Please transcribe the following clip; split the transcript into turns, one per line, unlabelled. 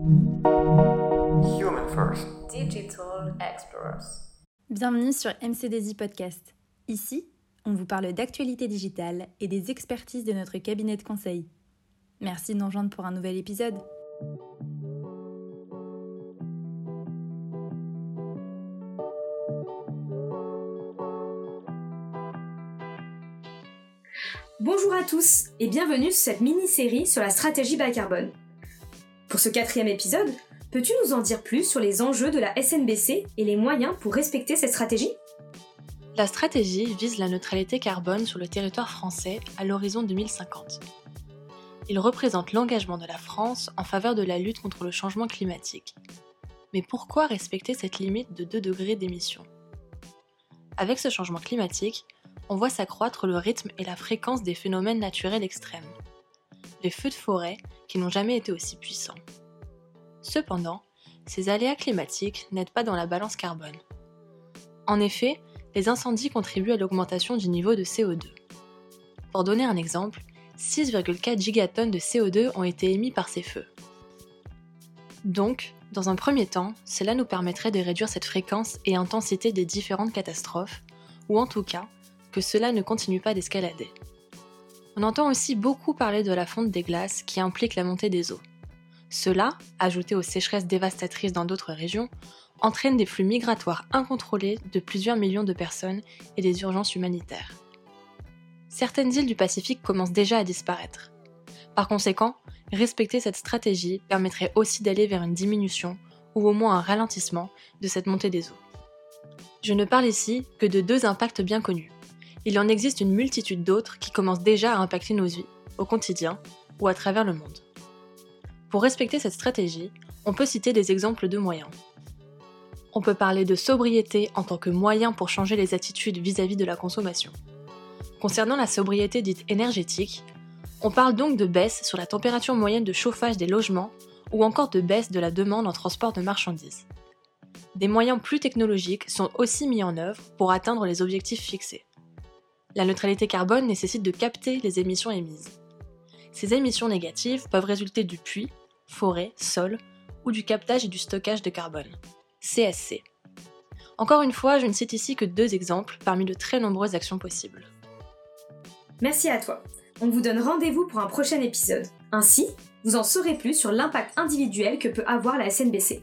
Human First.
Digital Explorers.
Bienvenue sur MCDZ Podcast. Ici, on vous parle d'actualité digitale et des expertises de notre cabinet de conseil. Merci de nous rejoindre pour un nouvel épisode.
Bonjour à tous et bienvenue sur cette mini-série sur la stratégie bas carbone. Pour ce quatrième épisode, peux-tu nous en dire plus sur les enjeux de la SNBC et les moyens pour respecter cette stratégie?
La stratégie vise la neutralité carbone sur le territoire français à l'horizon 2050. Il représente l'engagement de la France en faveur de la lutte contre le changement climatique. Mais pourquoi respecter cette limite de 2 degrés d'émission? Avec ce changement climatique, on voit s'accroître le rythme et la fréquence des phénomènes naturels extrêmes. Les feux de forêt qui n'ont jamais été aussi puissants. Cependant, ces aléas climatiques n'aident pas dans la balance carbone. En effet, les incendies contribuent à l'augmentation du niveau de CO2. Pour donner un exemple, 6,4 gigatonnes de CO2 ont été émis par ces feux. Donc, dans un premier temps, cela nous permettrait de réduire cette fréquence et intensité des différentes catastrophes, ou en tout cas que cela ne continue pas d'escalader. On entend aussi beaucoup parler de la fonte des glaces qui implique la montée des eaux. Cela, ajouté aux sécheresses dévastatrices dans d'autres régions, entraîne des flux migratoires incontrôlés de plusieurs millions de personnes et des urgences humanitaires. Certaines îles du Pacifique commencent déjà à disparaître. Par conséquent, respecter cette stratégie permettrait aussi d'aller vers une diminution ou au moins un ralentissement de cette montée des eaux. Je ne parle ici que de deux impacts bien connus il en existe une multitude d'autres qui commencent déjà à impacter nos vies, au quotidien ou à travers le monde. Pour respecter cette stratégie, on peut citer des exemples de moyens. On peut parler de sobriété en tant que moyen pour changer les attitudes vis-à-vis de la consommation. Concernant la sobriété dite énergétique, on parle donc de baisse sur la température moyenne de chauffage des logements ou encore de baisse de la demande en transport de marchandises. Des moyens plus technologiques sont aussi mis en œuvre pour atteindre les objectifs fixés. La neutralité carbone nécessite de capter les émissions émises. Ces émissions négatives peuvent résulter du puits, forêt, sol ou du captage et du stockage de carbone, CSC. Encore une fois, je ne cite ici que deux exemples parmi de très nombreuses actions possibles.
Merci à toi. On vous donne rendez-vous pour un prochain épisode. Ainsi, vous en saurez plus sur l'impact individuel que peut avoir la SNBC.